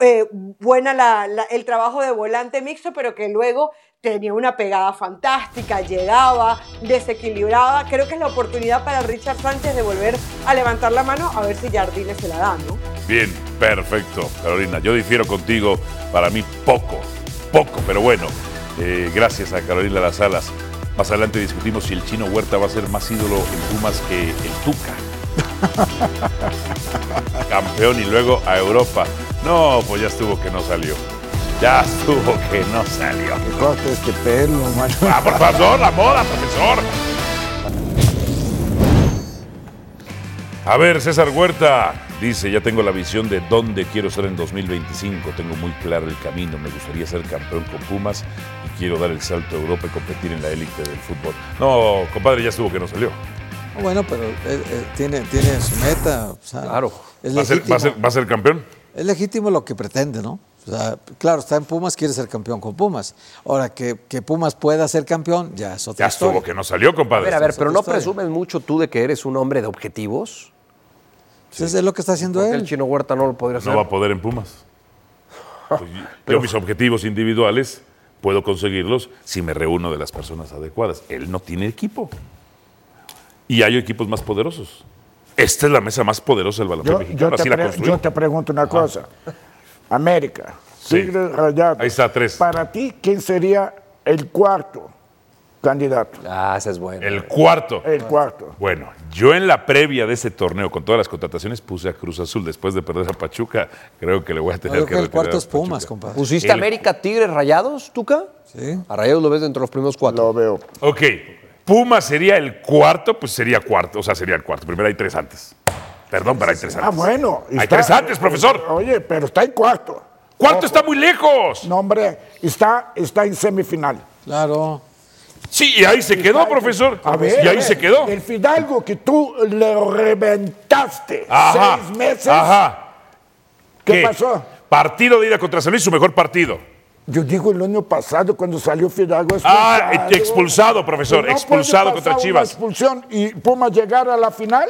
eh, buena el trabajo de volante mixto, pero que luego tenía una pegada fantástica, llegaba, desequilibraba. Creo que es la oportunidad para Richard Sánchez de volver a levantar la mano a ver si Jardines se la da, ¿no? Bien, perfecto, Carolina. Yo difiero contigo, para mí poco, poco, pero bueno. eh, gracias a Carolina Las Alas. Más adelante discutimos si el chino Huerta va a ser más ídolo en Pumas que el Tuca. (laughs) Campeón y luego a Europa. No, pues ya estuvo que no salió. Ya estuvo que no salió. Que corte este pelo, macho. Ah, por favor, la moda, profesor. A ver, César Huerta dice, ya tengo la visión de dónde quiero ser en 2025, tengo muy claro el camino, me gustaría ser campeón con Pumas y quiero dar el salto a Europa y competir en la élite del fútbol. No, compadre, ya estuvo que no salió. Bueno, pero eh, eh, tiene, tiene su meta. claro. Es ¿Va a, ser, va a ser- va a ser campeón? es legítimo lo que pretende, ¿no? O sea, claro, está en Pumas, quiere ser campeón con Pumas. Ahora, que, que Pumas pueda ser campeón, ya es otra Ya estuvo historia. que no salió, A compadre. ver, a ver, pero no historia. presumes mucho tú de que eres un hombre de objetivos. Eso es lo que está haciendo Porque él. el chino Huerta no lo podría hacer. No va a poder en Pumas. (laughs) Pues, yo mis objetivos individuales puedo conseguirlos si me reúno de las personas adecuadas. Él no tiene equipo. Y hay equipos más poderosos. Esta es la mesa más poderosa del baloncesto mexicano. yo te Así la yo te pregunto una cosa. América, Sí. Tigres Rayados. Ahí está, tres. Para ti, ¿quién sería el cuarto candidato? Ah, ese es bueno. El cuarto. El cuarto. Bueno, yo en la previa de ese torneo, con todas las contrataciones, puse a Cruz Azul. Después de perder a Pachuca, creo que le voy a No, tener yo que que el cuarto es Pumas, Pachuca. compadre. ¿Pusiste El- América, Tigres, Rayados, Tuca? Sí. A Rayados lo ves dentro de los primeros cuatro. Lo veo. Ok, Pumas sería el cuarto, pues sería cuarto, o sea, sería el cuarto. Primero hay tres antes. Perdón, pero hay tres antes. Ah, bueno. Hay está- tres antes, profesor. Oye, pero está en cuarto. ¿Cuánto Ojo. está muy lejos? No, hombre, está, está en semifinal. Claro. Sí, y ahí se quedó, profesor. A ver, y ahí ver, se quedó. El Fidalgo que tú le reventaste Ajá. seis meses. Ajá. ¿Qué pasó? Partido de ida contra San Luis, su mejor partido. Yo digo el año pasado cuando salió Fidalgo Ah, expulsado. expulsado, profesor, no expulsado puede contra Chivas. Una expulsión y Pumas llegar a la final.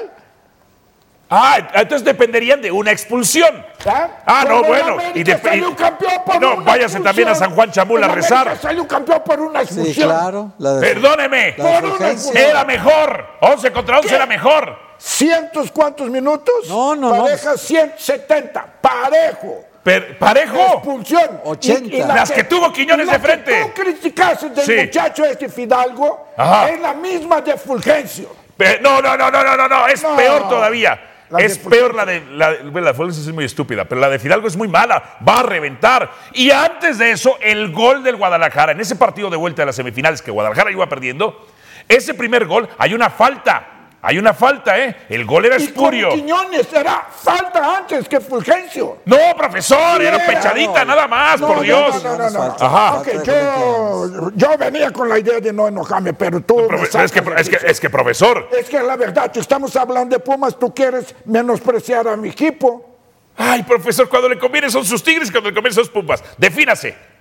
Ah, entonces dependerían de una expulsión. ¿Ah? Ah, no, bueno. Y de- salió y- campeón por no, una váyase también a expulsión. San Juan Chamula a rezar. salió campeón por una Sí, expulsión. claro. La de- Perdóneme. La Por una Fulgencio. Era mejor. 11 contra 11 era mejor. ¿Cientos cuántos minutos? No, no, no. Pareja 170. Parejo. Per- parejo. Expulsión. 80. Las que tuvo Quiñones la de frente. Que tú criticaste del Sí. muchacho este Fidalgo Ajá. es la misma de Fulgencio. Pe- No, no, no, no, no, no, no, es No. peor todavía. La es peor la de la, bueno, la de Fulgencio es muy estúpida, pero la de Fidalgo es muy mala, va a reventar. Y antes de eso, el gol del Guadalajara en ese partido de vuelta de las semifinales que Guadalajara iba perdiendo, ese primer gol hay una falta. Hay una falta, ¿eh? El gol era Y con espurio. Quiñones era falta antes que Fulgencio. No, profesor, era Era, pechadita no. nada más, No, por no, Dios. No, no, no, no. Ajá. Ok, yo, yo venía con la idea de no enojarme, pero tú. Profe- es, que, es, que, es que, profesor, Es que la verdad, si estamos hablando de Pumas, tú quieres menospreciar a mi equipo. Ay, profesor, cuando le conviene son sus tigres y cuando le conviene son sus pumas. Defínase.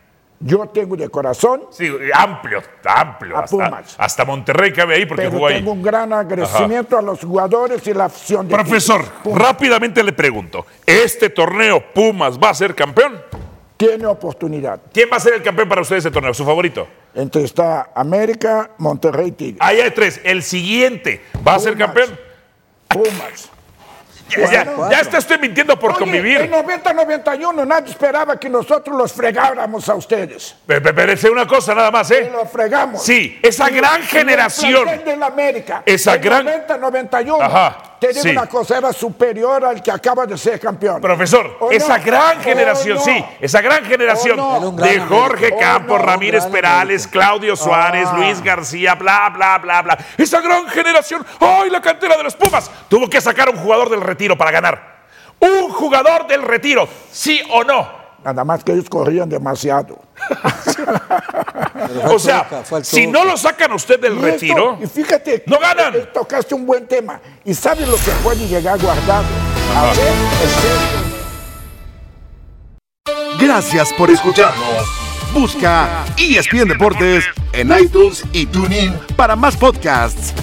Yo tengo de corazón. Sí, amplio, amplio. A hasta, Pumas. hasta Monterrey cabe ahí porque pero jugó ahí. tengo un gran agradecimiento a los jugadores y la afición de Profesor, rápidamente le pregunto, ¿este torneo Pumas va a ser campeón? Tiene oportunidad. ¿Quién va a ser el campeón para usted de ese torneo? ¿Su favorito? Entre está América, Monterrey, Tigres. Ahí hay tres. ¿El siguiente va a ser campeón? Pumas. Ya, ya- está usted mintiendo por Oye, convivir. En 90-91 nadie esperaba que nosotros los fregáramos a ustedes. Pero es una cosa nada más, ¿eh? Los fregamos. Sí, esa Y- gran y generación. de la América. Esa en gran- 90-91. Ajá, Te digo sí. una cosa, era superior al que acaba de ser campeón. Profesor, ¿O esa no? gran ¿O generación, no? sí, esa gran generación de Jorge. Campos. Ramírez Perales, Claudio Suárez, Ah. Luis García, bla, bla, bla, bla. Esa gran generación, ¡ay, la cantera de los Pumas! Tuvo que sacar un jugador del retiro para ganar. Un jugador del retiro, ¿sí o no? Nada más que ellos corrían demasiado. O sea, si no lo sacan usted del Y esto- retiro, y fíjate, no ganan. eh, Tocaste un buen tema. ¿Y sabes lo que puede llegar guardado? A ver, el Gracias por escucharnos. Busca ESPN Deportes en iTunes y TuneIn para más podcasts.